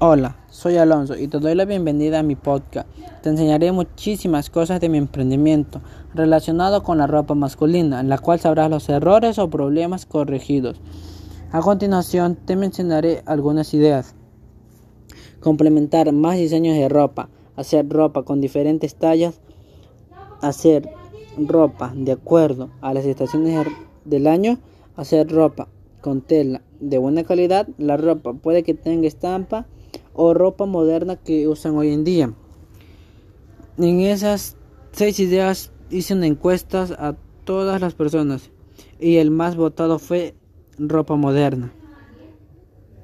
Hola, soy Alonso y te doy la bienvenida a mi podcast. Te enseñaré muchísimas cosas de mi emprendimiento relacionado con la ropa masculina, en la cual sabrás los errores o problemas corregidos. A continuación te mencionaré algunas ideas. Complementar más diseños de ropa, hacer ropa con diferentes tallas, hacer ropa de acuerdo a las estaciones del año, hacer ropa con tela de buena calidad. La ropa puede que tenga estampa o ropa moderna que usan hoy en día. En esas seis ideas hice una encuesta a todas las personas y el más votado fue ropa moderna.